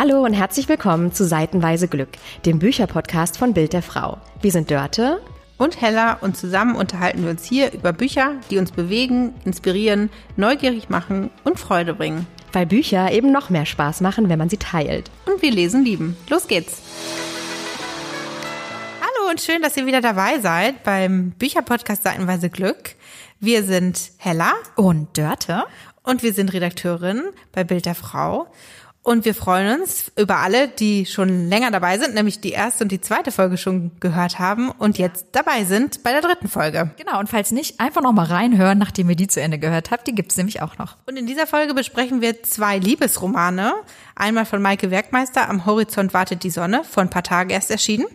Hallo und herzlich willkommen zu Seitenweise Glück, dem Bücherpodcast von Bild der Frau. Wir sind Dörte und Hella und zusammen unterhalten wir uns hier über Bücher, die uns bewegen, inspirieren, neugierig machen und Freude bringen. Weil Bücher eben noch mehr Spaß machen, wenn man sie teilt. Und wir lesen lieben. Los geht's! Hallo und schön, dass ihr wieder dabei seid beim Bücherpodcast Seitenweise Glück. Wir sind Hella und Dörte und wir sind Redakteurin bei Bild der Frau. Und wir freuen uns über alle, die schon länger dabei sind, nämlich die erste und die zweite Folge schon gehört haben und jetzt dabei sind bei der dritten Folge. Genau, und falls nicht, einfach noch mal reinhören, nachdem ihr die zu Ende gehört habt. Die gibt's nämlich auch noch. Und in dieser Folge besprechen wir zwei Liebesromane. Einmal von Maike Werkmeister, Am Horizont wartet die Sonne, vor ein paar Tagen erst erschienen.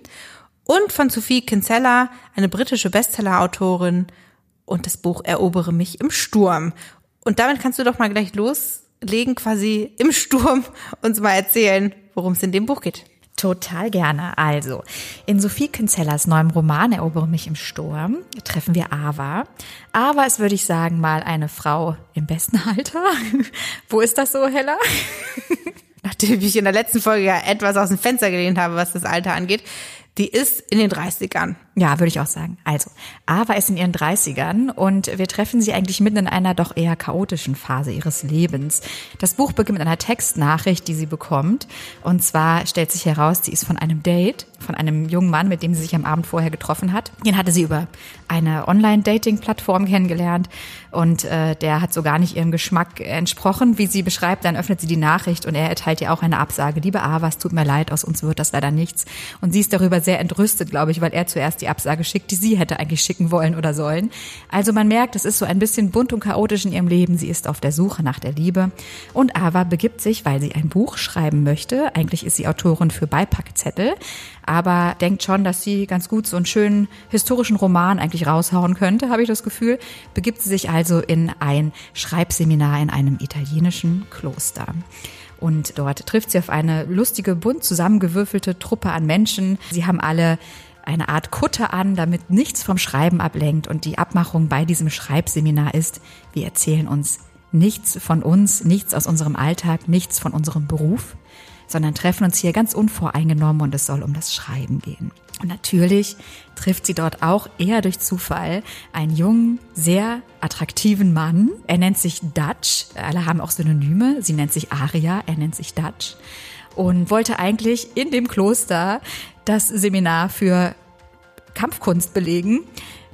Und von Sophie Kinsella, eine britische Bestsellerautorin. Und das Buch Erobere mich im Sturm. Und damit kannst du doch mal gleich los legen quasi im Sturm uns mal erzählen, worum es in dem Buch geht. Total gerne. Also, in Sophie Kinzellers neuem Roman Erobere mich im Sturm treffen wir Ava. Ava ist, würde ich sagen, mal eine Frau im besten Alter. Wo ist das so, Hella? Nachdem ich in der letzten Folge ja etwas aus dem Fenster gelehnt habe, was das Alter angeht, die ist in den 30ern. Ja, würde ich auch sagen. Also, Ava ist in ihren 30ern und wir treffen sie eigentlich mitten in einer doch eher chaotischen Phase ihres Lebens. Das Buch beginnt mit einer Textnachricht, die sie bekommt. Und zwar stellt sich heraus, sie ist von einem Date, von einem jungen Mann, mit dem sie sich am Abend vorher getroffen hat. Den hatte sie über eine Online-Dating-Plattform kennengelernt und äh, der hat so gar nicht ihrem Geschmack entsprochen, wie sie beschreibt. Dann öffnet sie die Nachricht und er erteilt ihr auch eine Absage. Liebe Ava, es tut mir leid, aus uns wird das leider nichts. Und sie ist darüber sehr entrüstet, glaube ich, weil er zuerst die Absage schickt, die sie hätte eigentlich schicken wollen oder sollen. Also man merkt, es ist so ein bisschen bunt und chaotisch in ihrem Leben. Sie ist auf der Suche nach der Liebe. Und Ava begibt sich, weil sie ein Buch schreiben möchte. Eigentlich ist sie Autorin für Beipackzettel, aber denkt schon, dass sie ganz gut so einen schönen historischen Roman eigentlich raushauen könnte, habe ich das Gefühl. Begibt sie sich also in ein Schreibseminar in einem italienischen Kloster. Und dort trifft sie auf eine lustige, bunt zusammengewürfelte Truppe an Menschen. Sie haben alle eine Art Kutte an, damit nichts vom Schreiben ablenkt. Und die Abmachung bei diesem Schreibseminar ist, wir erzählen uns nichts von uns, nichts aus unserem Alltag, nichts von unserem Beruf, sondern treffen uns hier ganz unvoreingenommen und es soll um das Schreiben gehen. Und natürlich trifft sie dort auch eher durch Zufall einen jungen, sehr attraktiven Mann. Er nennt sich Dutch. Alle haben auch Synonyme. Sie nennt sich Aria, er nennt sich Dutch. Und wollte eigentlich in dem Kloster das Seminar für Kampfkunst belegen.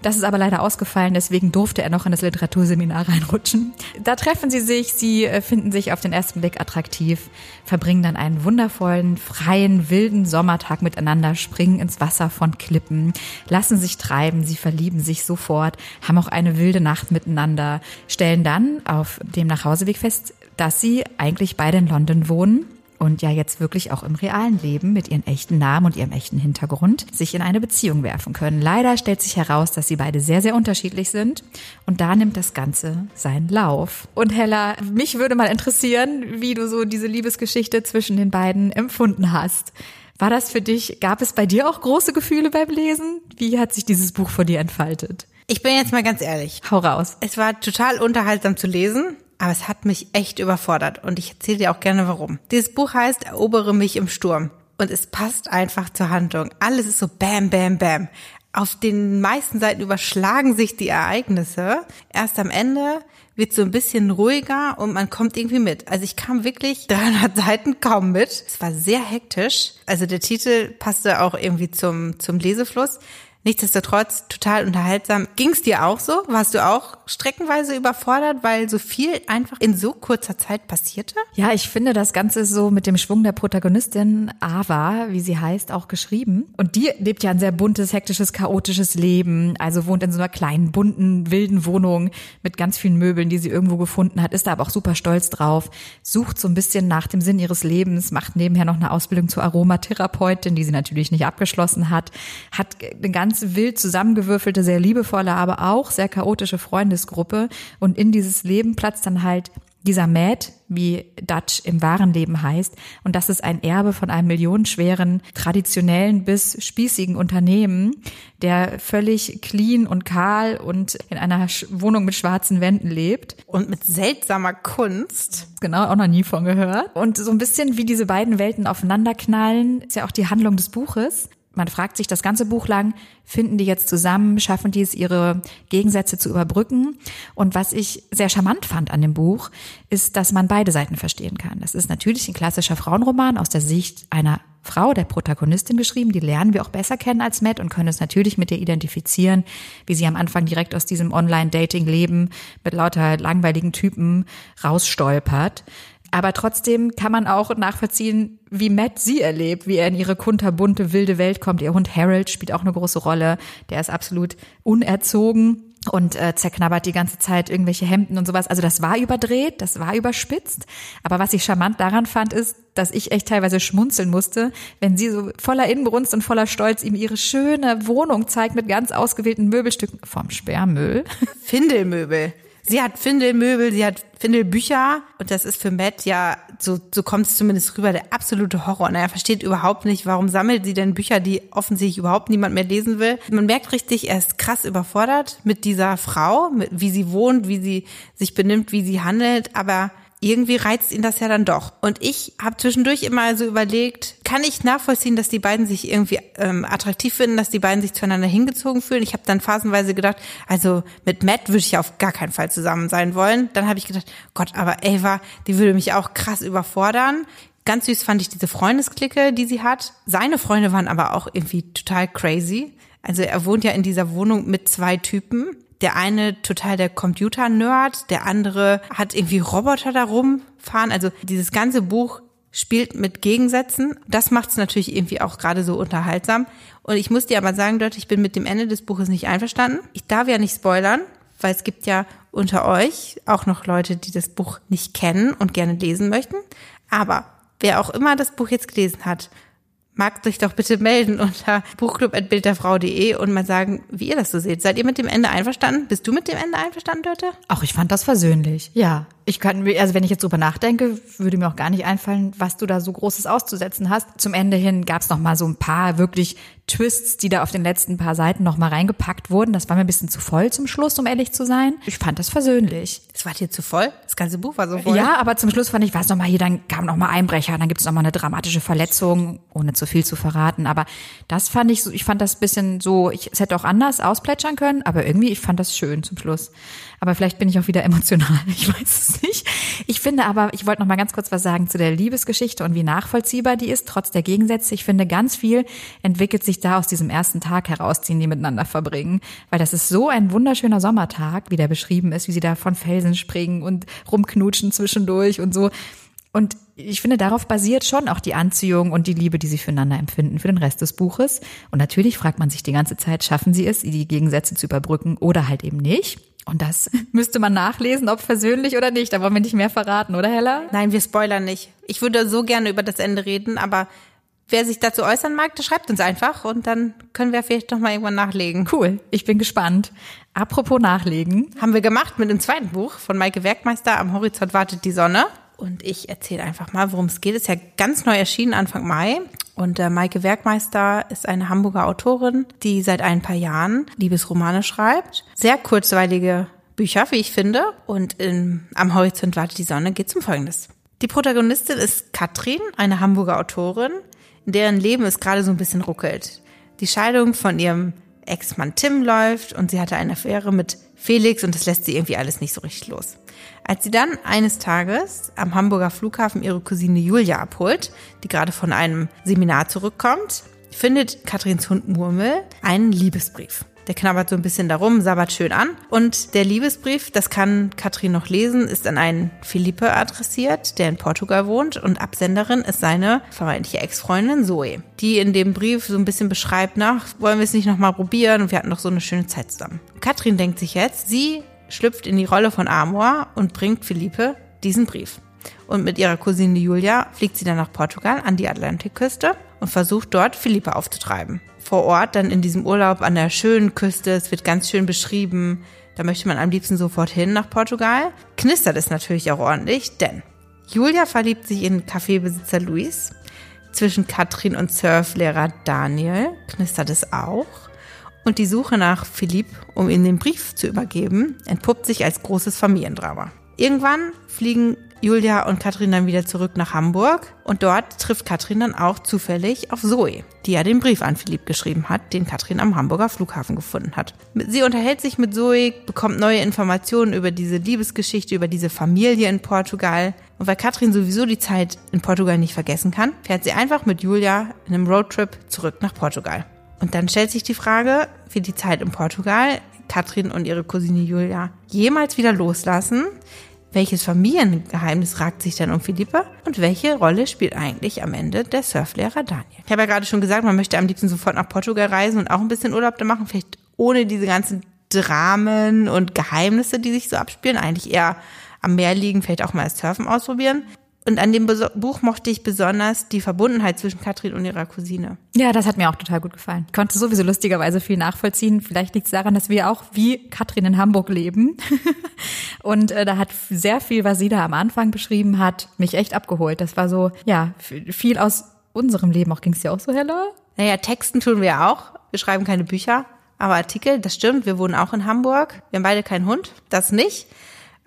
Das ist aber leider ausgefallen, deswegen durfte er noch in das Literaturseminar reinrutschen. Da treffen sie sich, sie äh, finden sich auf den ersten Blick attraktiv, verbringen dann einen wundervollen, freien, wilden Sommertag miteinander, springen ins Wasser von Klippen, lassen sich treiben, sie verlieben sich sofort, haben auch eine wilde Nacht miteinander, stellen dann auf dem Nachhauseweg fest, dass sie eigentlich beide in London wohnen und ja jetzt wirklich auch im realen Leben mit ihren echten Namen und ihrem echten Hintergrund sich in eine Beziehung werfen können. Leider stellt sich heraus, dass sie beide sehr, sehr unterschiedlich sind und da nimmt das Ganze seinen Lauf. Und Hella, mich würde mal interessieren, wie du so diese Liebesgeschichte zwischen den beiden empfunden hast. War das für dich, gab es bei dir auch große Gefühle beim Lesen? Wie hat sich dieses Buch vor dir entfaltet? Ich bin jetzt mal ganz ehrlich. Hau raus. Es war total unterhaltsam zu lesen aber es hat mich echt überfordert und ich erzähle dir auch gerne warum. Dieses Buch heißt Erobere mich im Sturm und es passt einfach zur Handlung. Alles ist so bam, bam, bam. Auf den meisten Seiten überschlagen sich die Ereignisse. Erst am Ende wird so ein bisschen ruhiger und man kommt irgendwie mit. Also ich kam wirklich 300 Seiten kaum mit. Es war sehr hektisch. Also der Titel passte auch irgendwie zum, zum Lesefluss. Nichtsdestotrotz total unterhaltsam. Ging es dir auch so? Warst du auch streckenweise überfordert, weil so viel einfach in so kurzer Zeit passierte? Ja, ich finde das Ganze so mit dem Schwung der Protagonistin Ava, wie sie heißt, auch geschrieben. Und die lebt ja ein sehr buntes, hektisches, chaotisches Leben. Also wohnt in so einer kleinen, bunten, wilden Wohnung mit ganz vielen Möbeln, die sie irgendwo gefunden hat, ist da aber auch super stolz drauf, sucht so ein bisschen nach dem Sinn ihres Lebens, macht nebenher noch eine Ausbildung zur Aromatherapeutin, die sie natürlich nicht abgeschlossen hat, hat eine ganz ganz wild zusammengewürfelte, sehr liebevolle, aber auch sehr chaotische Freundesgruppe. Und in dieses Leben platzt dann halt Dieser Matt, wie Dutch im wahren Leben heißt, und das ist ein Erbe von einem millionenschweren, traditionellen bis spießigen Unternehmen, der völlig clean und kahl und in einer Wohnung mit schwarzen Wänden lebt. Und mit seltsamer Kunst. Genau, auch noch nie von gehört. Und so ein bisschen wie diese beiden Welten aufeinanderknallen, ist ja auch die Handlung des Buches man fragt sich das ganze Buch lang, finden die jetzt zusammen, schaffen die es, ihre Gegensätze zu überbrücken? Und was ich sehr charmant fand an dem Buch, ist, dass man beide Seiten verstehen kann. Das ist natürlich ein klassischer Frauenroman aus der Sicht einer Frau, der Protagonistin geschrieben. Die lernen wir auch besser kennen als Matt und können es natürlich mit ihr identifizieren, wie sie am Anfang direkt aus diesem Online-Dating-Leben mit lauter langweiligen Typen rausstolpert. Aber trotzdem kann man auch nachvollziehen, wie Matt sie erlebt, wie er in ihre kunterbunte, wilde Welt kommt. Ihr Hund Harold spielt auch eine große Rolle. Der ist absolut unerzogen und äh, zerknabbert die ganze Zeit irgendwelche Hemden und sowas. Also das war überdreht, das war überspitzt. Aber was ich charmant daran fand, ist, dass ich echt teilweise schmunzeln musste, wenn sie so voller Inbrunst und voller Stolz ihm ihre schöne Wohnung zeigt mit ganz ausgewählten Möbelstücken vom Sperrmüll. Findelmöbel. Sie hat Findelmöbel, sie hat Findelbücher und das ist für Matt ja, so, so kommt es zumindest rüber, der absolute Horror. Und er versteht überhaupt nicht, warum sammelt sie denn Bücher, die offensichtlich überhaupt niemand mehr lesen will. Man merkt richtig, er ist krass überfordert mit dieser Frau, mit, wie sie wohnt, wie sie sich benimmt, wie sie handelt, aber irgendwie reizt ihn das ja dann doch. Und ich habe zwischendurch immer so überlegt, kann ich nachvollziehen, dass die beiden sich irgendwie ähm, attraktiv finden, dass die beiden sich zueinander hingezogen fühlen. Ich habe dann phasenweise gedacht, also mit Matt würde ich auf gar keinen Fall zusammen sein wollen. Dann habe ich gedacht, Gott, aber Ava, die würde mich auch krass überfordern. Ganz süß fand ich diese Freundesklicke, die sie hat. Seine Freunde waren aber auch irgendwie total crazy. Also er wohnt ja in dieser Wohnung mit zwei Typen der eine total der Computer-Nerd, der andere hat irgendwie Roboter da rumfahren. Also dieses ganze Buch spielt mit Gegensätzen. Das macht es natürlich irgendwie auch gerade so unterhaltsam. Und ich muss dir aber sagen, Leute, ich bin mit dem Ende des Buches nicht einverstanden. Ich darf ja nicht spoilern, weil es gibt ja unter euch auch noch Leute, die das Buch nicht kennen und gerne lesen möchten. Aber wer auch immer das Buch jetzt gelesen hat mag sich doch bitte melden unter buchclub.bildderfrau.de und mal sagen, wie ihr das so seht. Seid ihr mit dem Ende einverstanden? Bist du mit dem Ende einverstanden, Dörte? Ach, ich fand das versöhnlich. Ja. Ich kann, also wenn ich jetzt drüber nachdenke, würde mir auch gar nicht einfallen, was du da so Großes auszusetzen hast. Zum Ende hin gab es noch mal so ein paar wirklich Twists, die da auf den letzten paar Seiten noch mal reingepackt wurden. Das war mir ein bisschen zu voll zum Schluss, um ehrlich zu sein. Ich fand das versöhnlich. Es war dir zu voll? Das ganze Buch war so voll? Ja, aber zum Schluss fand ich, war es noch mal hier, dann kam noch mal Einbrecher, dann gibt es noch mal eine dramatische Verletzung, ohne zu viel zu verraten. Aber das fand ich so, ich fand das bisschen so, ich, es hätte auch anders ausplätschern können, aber irgendwie, ich fand das schön zum Schluss. Aber vielleicht bin ich auch wieder emotional. Ich weiß es nicht. Ich finde aber, ich wollte noch mal ganz kurz was sagen zu der Liebesgeschichte und wie nachvollziehbar die ist, trotz der Gegensätze. Ich finde, ganz viel entwickelt sich da aus diesem ersten Tag heraus, den die miteinander verbringen. Weil das ist so ein wunderschöner Sommertag, wie der beschrieben ist, wie sie da von Felsen springen und rumknutschen zwischendurch und so. Und ich finde, darauf basiert schon auch die Anziehung und die Liebe, die sie füreinander empfinden für den Rest des Buches. Und natürlich fragt man sich die ganze Zeit, schaffen sie es, die Gegensätze zu überbrücken oder halt eben nicht. Und das müsste man nachlesen, ob versöhnlich oder nicht. Da wollen wir nicht mehr verraten, oder Hella? Nein, wir spoilern nicht. Ich würde so gerne über das Ende reden, aber wer sich dazu äußern mag, der schreibt uns einfach und dann können wir vielleicht noch mal irgendwann nachlegen. Cool, ich bin gespannt. Apropos nachlegen. Haben wir gemacht mit dem zweiten Buch von Maike Werkmeister, Am Horizont wartet die Sonne. Und ich erzähle einfach mal, worum es geht. Ist ja ganz neu erschienen, Anfang Mai. Und äh, Maike Werkmeister ist eine Hamburger Autorin, die seit ein paar Jahren Liebesromane schreibt. Sehr kurzweilige Bücher, wie ich finde. Und in, am Horizont wartet die Sonne geht zum Folgendes. Die Protagonistin ist Katrin, eine Hamburger Autorin, in deren Leben es gerade so ein bisschen ruckelt. Die Scheidung von ihrem Ex-Mann Tim läuft und sie hatte eine Affäre mit Felix und das lässt sie irgendwie alles nicht so richtig los. Als sie dann eines Tages am Hamburger Flughafen ihre Cousine Julia abholt, die gerade von einem Seminar zurückkommt, findet Katrins Hund Murmel einen Liebesbrief. Der knabbert so ein bisschen darum, sabbert schön an. Und der Liebesbrief, das kann Katrin noch lesen, ist an einen Philippe adressiert, der in Portugal wohnt. Und Absenderin ist seine vermeintliche Ex-Freundin Zoe, die in dem Brief so ein bisschen beschreibt, nach, wollen wir es nicht nochmal probieren? Und wir hatten doch so eine schöne Zeit zusammen. Katrin denkt sich jetzt, sie schlüpft in die Rolle von Amor und bringt Philippe diesen Brief. Und mit ihrer Cousine Julia fliegt sie dann nach Portugal an die Atlantikküste und versucht dort Philippe aufzutreiben. Vor Ort dann in diesem Urlaub an der schönen Küste, es wird ganz schön beschrieben, Da möchte man am liebsten sofort hin nach Portugal. Knistert es natürlich auch ordentlich, denn Julia verliebt sich in Kaffeebesitzer Luis. Zwischen Katrin und Surflehrer Daniel knistert es auch. Und die Suche nach Philipp, um ihm den Brief zu übergeben, entpuppt sich als großes Familiendrama. Irgendwann fliegen Julia und Katrin dann wieder zurück nach Hamburg und dort trifft Katrin dann auch zufällig auf Zoe, die ja den Brief an Philipp geschrieben hat, den Katrin am Hamburger Flughafen gefunden hat. Sie unterhält sich mit Zoe, bekommt neue Informationen über diese Liebesgeschichte, über diese Familie in Portugal. Und weil Katrin sowieso die Zeit in Portugal nicht vergessen kann, fährt sie einfach mit Julia in einem Roadtrip zurück nach Portugal. Und dann stellt sich die Frage, wie die Zeit in Portugal Katrin und ihre Cousine Julia jemals wieder loslassen, welches Familiengeheimnis ragt sich denn um Philippa? Und welche Rolle spielt eigentlich am Ende der Surflehrer Daniel? Ich habe ja gerade schon gesagt, man möchte am liebsten sofort nach Portugal reisen und auch ein bisschen Urlaub da machen, vielleicht ohne diese ganzen Dramen und Geheimnisse, die sich so abspielen. Eigentlich eher am Meer liegen, vielleicht auch mal das Surfen ausprobieren. Und an dem Buch mochte ich besonders die Verbundenheit zwischen Katrin und ihrer Cousine. Ja, das hat mir auch total gut gefallen. Ich konnte sowieso lustigerweise viel nachvollziehen. Vielleicht liegt es daran, dass wir auch wie Katrin in Hamburg leben. und äh, da hat sehr viel, was sie da am Anfang beschrieben hat, mich echt abgeholt. Das war so, ja, viel aus unserem Leben. Auch ging es dir auch so, Hella? Naja, Texten tun wir auch. Wir schreiben keine Bücher. Aber Artikel, das stimmt. Wir wohnen auch in Hamburg. Wir haben beide keinen Hund. Das nicht.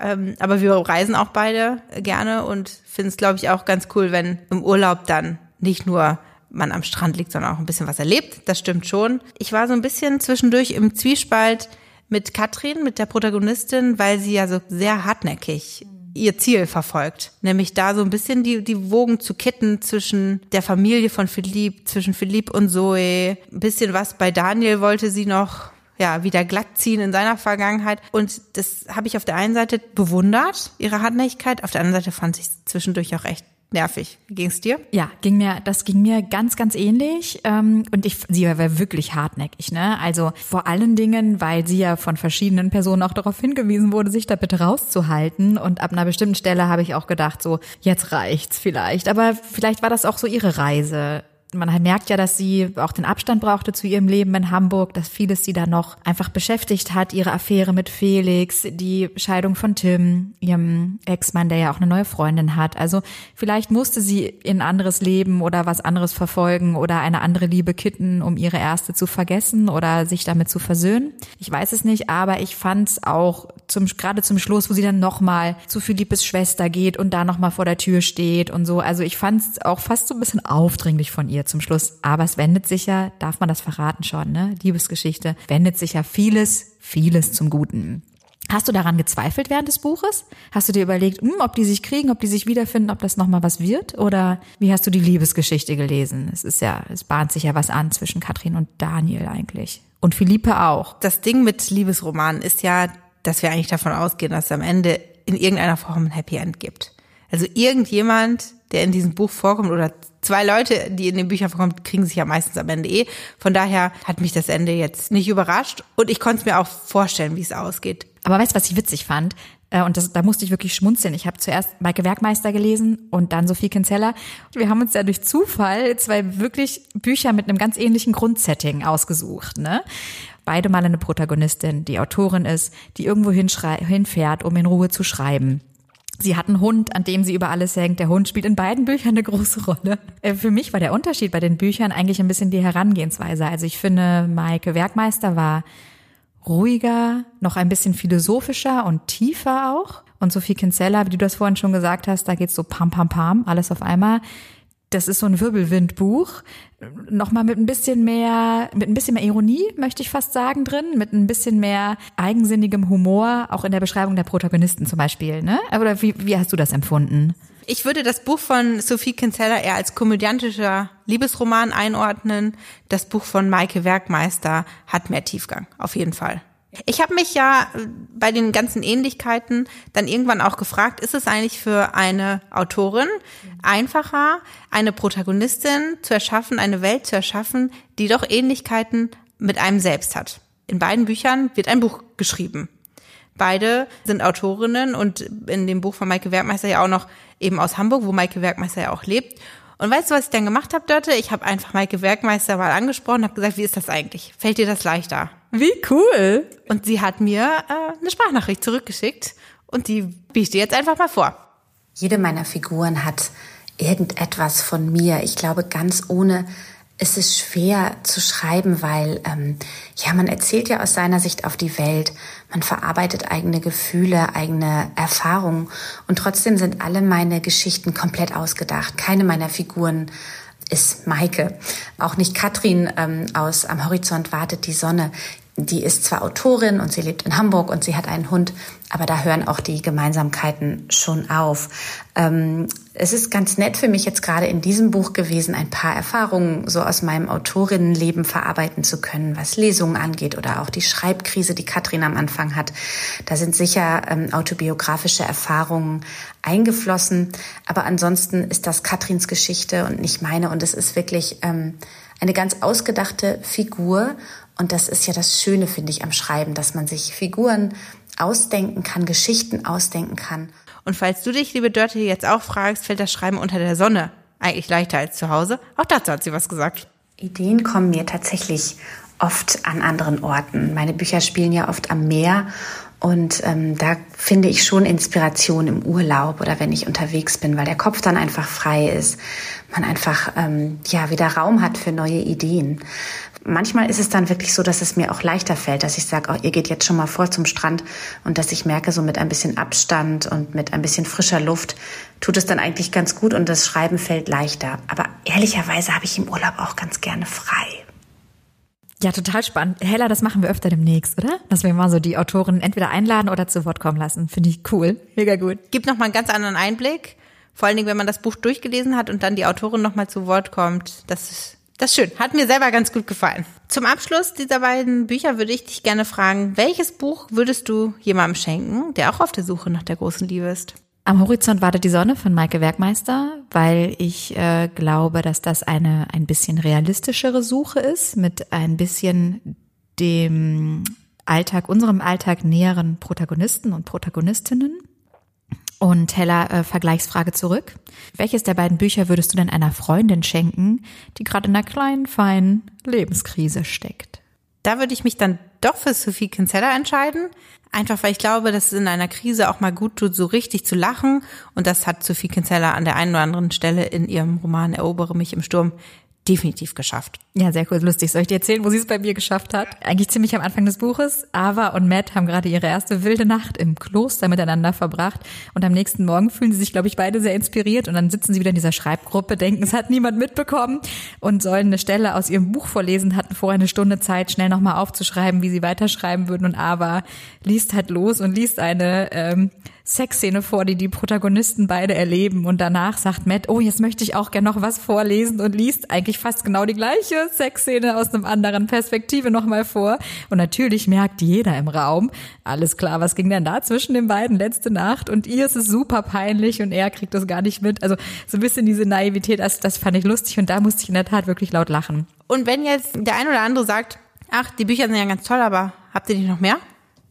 Ähm, aber wir reisen auch beide gerne und finden es, glaube ich, auch ganz cool, wenn im Urlaub dann nicht nur man am Strand liegt, sondern auch ein bisschen was erlebt. Das stimmt schon. Ich war so ein bisschen zwischendurch im Zwiespalt mit Katrin, mit der Protagonistin, weil sie ja so sehr hartnäckig ihr Ziel verfolgt. Nämlich da so ein bisschen die, die Wogen zu kitten zwischen der Familie von Philipp, zwischen Philipp und Zoe. Ein bisschen was bei Daniel wollte sie noch ja, wieder glatt ziehen in seiner Vergangenheit. Und das habe ich auf der einen Seite bewundert, ihre Hartnäckigkeit. Auf der anderen Seite fand ich zwischendurch auch echt nervig. Wie ging's dir? Ja, ging mir, das ging mir ganz, ganz ähnlich. Ähm, und ich, sie war wirklich hartnäckig, ne? Also vor allen Dingen, weil sie ja von verschiedenen Personen auch darauf hingewiesen wurde, sich da bitte rauszuhalten. Und ab einer bestimmten Stelle habe ich auch gedacht, so, jetzt reicht's vielleicht. Aber vielleicht war das auch so ihre Reise man merkt ja, dass sie auch den Abstand brauchte zu ihrem Leben in Hamburg, dass vieles sie da noch einfach beschäftigt hat, ihre Affäre mit Felix, die Scheidung von Tim, ihrem Ex-Mann, der ja auch eine neue Freundin hat. Also vielleicht musste sie in ein anderes Leben oder was anderes verfolgen oder eine andere Liebe kitten, um ihre erste zu vergessen oder sich damit zu versöhnen. Ich weiß es nicht, aber ich fand es auch zum, gerade zum Schluss, wo sie dann nochmal zu Philippes Schwester geht und da nochmal vor der Tür steht und so. Also ich fand es auch fast so ein bisschen aufdringlich von ihr zum Schluss. Aber es wendet sich ja, darf man das verraten schon, ne? Liebesgeschichte, wendet sich ja vieles, vieles zum Guten. Hast du daran gezweifelt während des Buches? Hast du dir überlegt, hm, ob die sich kriegen, ob die sich wiederfinden, ob das nochmal was wird? Oder wie hast du die Liebesgeschichte gelesen? Es ist ja, es bahnt sich ja was an zwischen Katrin und Daniel eigentlich. Und Philippe auch. Das Ding mit Liebesromanen ist ja, dass wir eigentlich davon ausgehen, dass es am Ende in irgendeiner Form ein Happy End gibt. Also irgendjemand, der in diesem Buch vorkommt oder zwei Leute, die in den Büchern vorkommen, kriegen sich ja meistens am Ende eh. Von daher hat mich das Ende jetzt nicht überrascht und ich konnte es mir auch vorstellen, wie es ausgeht. Aber weißt du, was ich witzig fand? Äh, und das, da musste ich wirklich schmunzeln. Ich habe zuerst Maike Werkmeister gelesen und dann Sophie Kinzeller. Wir haben uns ja durch Zufall zwei wirklich Bücher mit einem ganz ähnlichen Grundsetting ausgesucht. Ne? Beide mal eine Protagonistin, die Autorin ist, die irgendwo hinfährt, um in Ruhe zu schreiben. Sie hat einen Hund, an dem sie über alles hängt. Der Hund spielt in beiden Büchern eine große Rolle. Äh, für mich war der Unterschied bei den Büchern eigentlich ein bisschen die Herangehensweise. Also ich finde, Maike Werkmeister war ruhiger, noch ein bisschen philosophischer und tiefer auch. Und Sophie Kinsella, wie du das vorhin schon gesagt hast, da geht's so pam, pam, pam, alles auf einmal das ist so ein Wirbelwindbuch, nochmal mit ein bisschen mehr, mit ein bisschen mehr Ironie, möchte ich fast sagen, drin, mit ein bisschen mehr eigensinnigem Humor, auch in der Beschreibung der Protagonisten zum Beispiel, ne? Oder wie, wie hast du das empfunden? Ich würde das Buch von Sophie Kinsella eher als komödiantischer Liebesroman einordnen. Das Buch von Maike Werkmeister hat mehr Tiefgang, auf jeden Fall. Ich habe mich ja äh, bei den ganzen Ähnlichkeiten dann irgendwann auch gefragt, ist es eigentlich für eine Autorin einfacher, eine Protagonistin zu erschaffen, eine Welt zu erschaffen, die doch Ähnlichkeiten mit einem selbst hat. In beiden Büchern wird ein Buch geschrieben. Beide sind Autorinnen und in dem Buch von Maike Werkmeister ja auch noch eben aus Hamburg, wo Maike Werkmeister ja auch lebt. Und weißt du, was ich dann gemacht habe, Dörte? Ich habe einfach Maike Werkmeister mal angesprochen und habe gesagt, wie ist das eigentlich? Fällt dir das leichter? Wie cool. Und sie hat mir äh, eine Sprachnachricht zurückgeschickt und die biete ich dir jetzt einfach mal vor. Jede meiner Figuren hat irgendetwas von mir. Ich glaube, ganz ohne ist es schwer zu schreiben, weil ähm, ja man erzählt ja aus seiner Sicht auf die Welt, man verarbeitet eigene Gefühle, eigene Erfahrungen und trotzdem sind alle meine Geschichten komplett ausgedacht. Keine meiner Figuren ist Maike, auch nicht Katrin ähm, aus Am Horizont wartet die Sonne die ist zwar Autorin und sie lebt in Hamburg und sie hat einen Hund, aber da hören auch die Gemeinsamkeiten schon auf. Ähm, es ist ganz nett für mich jetzt gerade in diesem Buch gewesen, ein paar Erfahrungen so aus meinem Autorinnenleben verarbeiten zu können, was Lesungen angeht oder auch die Schreibkrise, die Katrin am Anfang hat. Da sind sicher ähm, autobiografische Erfahrungen eingeflossen, aber ansonsten ist das Katrins Geschichte und nicht meine und es ist wirklich ähm, eine ganz ausgedachte Figur und das ist ja das Schöne, finde ich, am Schreiben, dass man sich Figuren ausdenken kann, Geschichten ausdenken kann. Und falls du dich, liebe Dörte, jetzt auch fragst, fällt das Schreiben unter der Sonne eigentlich leichter als zu Hause? Auch dazu hat sie was gesagt. Ideen kommen mir tatsächlich oft an anderen Orten. Meine Bücher spielen ja oft am Meer und ähm, da finde ich schon Inspiration im Urlaub oder wenn ich unterwegs bin, weil der Kopf dann einfach frei ist, man einfach ähm, ja wieder Raum hat für neue Ideen manchmal ist es dann wirklich so, dass es mir auch leichter fällt, dass ich sage, oh, ihr geht jetzt schon mal vor zum Strand und dass ich merke, so mit ein bisschen Abstand und mit ein bisschen frischer Luft tut es dann eigentlich ganz gut und das Schreiben fällt leichter. Aber ehrlicherweise habe ich im Urlaub auch ganz gerne frei. Ja, total spannend. Hella, das machen wir öfter demnächst, oder? Dass wir mal so die Autoren entweder einladen oder zu Wort kommen lassen. Finde ich cool. Mega gut. Gibt noch mal einen ganz anderen Einblick. Vor allen Dingen, wenn man das Buch durchgelesen hat und dann die Autorin noch mal zu Wort kommt. Das ist das ist schön. Hat mir selber ganz gut gefallen. Zum Abschluss dieser beiden Bücher würde ich dich gerne fragen, welches Buch würdest du jemandem schenken, der auch auf der Suche nach der großen Liebe ist? Am Horizont wartet die Sonne von Maike Werkmeister, weil ich äh, glaube, dass das eine ein bisschen realistischere Suche ist, mit ein bisschen dem Alltag, unserem Alltag näheren Protagonisten und Protagonistinnen. Und Hella, äh, Vergleichsfrage zurück. Welches der beiden Bücher würdest du denn einer Freundin schenken, die gerade in einer kleinen, feinen Lebenskrise steckt? Da würde ich mich dann doch für Sophie Kinsella entscheiden. Einfach weil ich glaube, dass es in einer Krise auch mal gut tut, so richtig zu lachen. Und das hat Sophie Kinsella an der einen oder anderen Stelle in ihrem Roman Erobere mich im Sturm definitiv geschafft. Ja, sehr cool, lustig. Soll ich dir erzählen, wo sie es bei mir geschafft hat? Eigentlich ziemlich am Anfang des Buches. Ava und Matt haben gerade ihre erste wilde Nacht im Kloster miteinander verbracht und am nächsten Morgen fühlen sie sich, glaube ich, beide sehr inspiriert und dann sitzen sie wieder in dieser Schreibgruppe, denken, es hat niemand mitbekommen und sollen eine Stelle aus ihrem Buch vorlesen, hatten vorher eine Stunde Zeit, schnell nochmal aufzuschreiben, wie sie weiterschreiben würden und Ava liest halt los und liest eine ähm, Sexszene vor, die die Protagonisten beide erleben und danach sagt Matt, oh, jetzt möchte ich auch gern noch was vorlesen und liest eigentlich fast genau die gleiche Sexszene aus einem anderen Perspektive nochmal vor und natürlich merkt jeder im Raum, alles klar, was ging denn da zwischen den beiden letzte Nacht und ihr ist es super peinlich und er kriegt das gar nicht mit, also so ein bisschen diese Naivität, das, das fand ich lustig und da musste ich in der Tat wirklich laut lachen. Und wenn jetzt der ein oder andere sagt, ach, die Bücher sind ja ganz toll, aber habt ihr nicht noch mehr?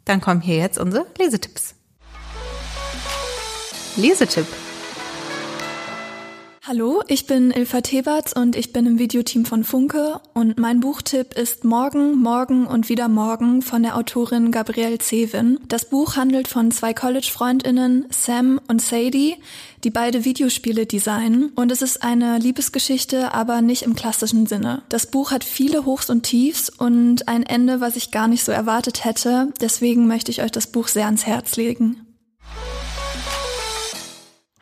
Dann kommen hier jetzt unsere Lesetipps. Lesetipp. Hallo, ich bin Ilfa Teberts und ich bin im Videoteam von Funke und mein Buchtipp ist Morgen, Morgen und wieder Morgen von der Autorin Gabrielle Zevin. Das Buch handelt von zwei College-Freundinnen, Sam und Sadie, die beide Videospiele designen und es ist eine Liebesgeschichte, aber nicht im klassischen Sinne. Das Buch hat viele Hochs und Tiefs und ein Ende, was ich gar nicht so erwartet hätte, deswegen möchte ich euch das Buch sehr ans Herz legen.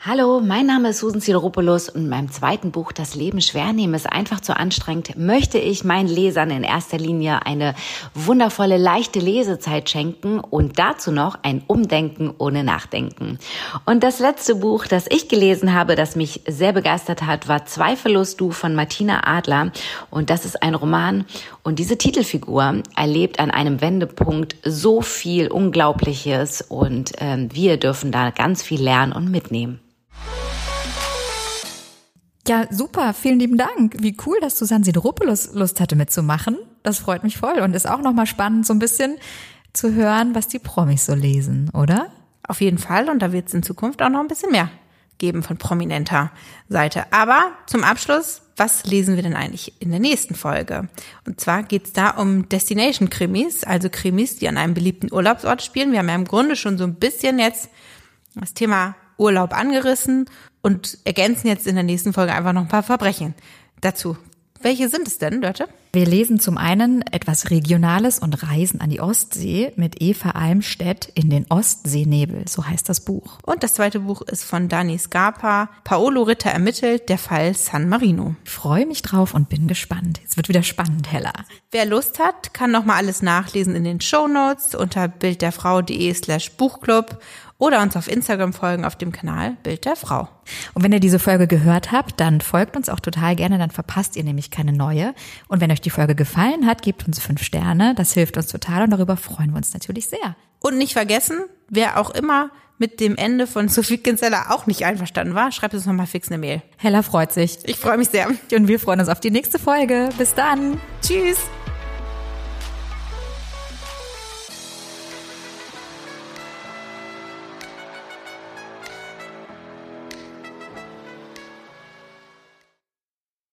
Hallo, mein Name ist Susan Sideropoulos und in meinem zweiten Buch Das Leben schwer nehmen ist einfach zu anstrengend, möchte ich meinen Lesern in erster Linie eine wundervolle, leichte Lesezeit schenken und dazu noch ein Umdenken ohne Nachdenken. Und das letzte Buch, das ich gelesen habe, das mich sehr begeistert hat, war Zweifellos du von Martina Adler und das ist ein Roman und diese Titelfigur erlebt an einem Wendepunkt so viel Unglaubliches und äh, wir dürfen da ganz viel lernen und mitnehmen. Ja, super, vielen lieben Dank. Wie cool, dass Susanne Sideropoulos Lust hatte mitzumachen. Das freut mich voll und ist auch nochmal spannend, so ein bisschen zu hören, was die Promis so lesen, oder? Auf jeden Fall und da wird es in Zukunft auch noch ein bisschen mehr geben von prominenter Seite. Aber zum Abschluss, was lesen wir denn eigentlich in der nächsten Folge? Und zwar geht's da um Destination-Krimis, also Krimis, die an einem beliebten Urlaubsort spielen. Wir haben ja im Grunde schon so ein bisschen jetzt das Thema Urlaub angerissen und ergänzen jetzt in der nächsten Folge einfach noch ein paar Verbrechen dazu. Welche sind es denn, Dörte? Wir lesen zum einen etwas Regionales und Reisen an die Ostsee mit Eva Almstedt in den Ostseenebel, so heißt das Buch. Und das zweite Buch ist von Dani Scarpa, Paolo Ritter ermittelt, der Fall San Marino. Ich freue mich drauf und bin gespannt. Es wird wieder spannend, Hella. Wer Lust hat, kann nochmal alles nachlesen in den Show Notes unter bildderfrau.de slash Buchclub oder uns auf Instagram folgen auf dem Kanal Bild der Frau. Und wenn ihr diese Folge gehört habt, dann folgt uns auch total gerne, dann verpasst ihr nämlich keine neue. Und wenn euch die Folge gefallen hat, gebt uns fünf Sterne. Das hilft uns total und darüber freuen wir uns natürlich sehr. Und nicht vergessen, wer auch immer mit dem Ende von Sophie Kinsella auch nicht einverstanden war, schreibt uns nochmal fix eine Mail. Hella freut sich. Ich freue mich sehr. Und wir freuen uns auf die nächste Folge. Bis dann. Tschüss.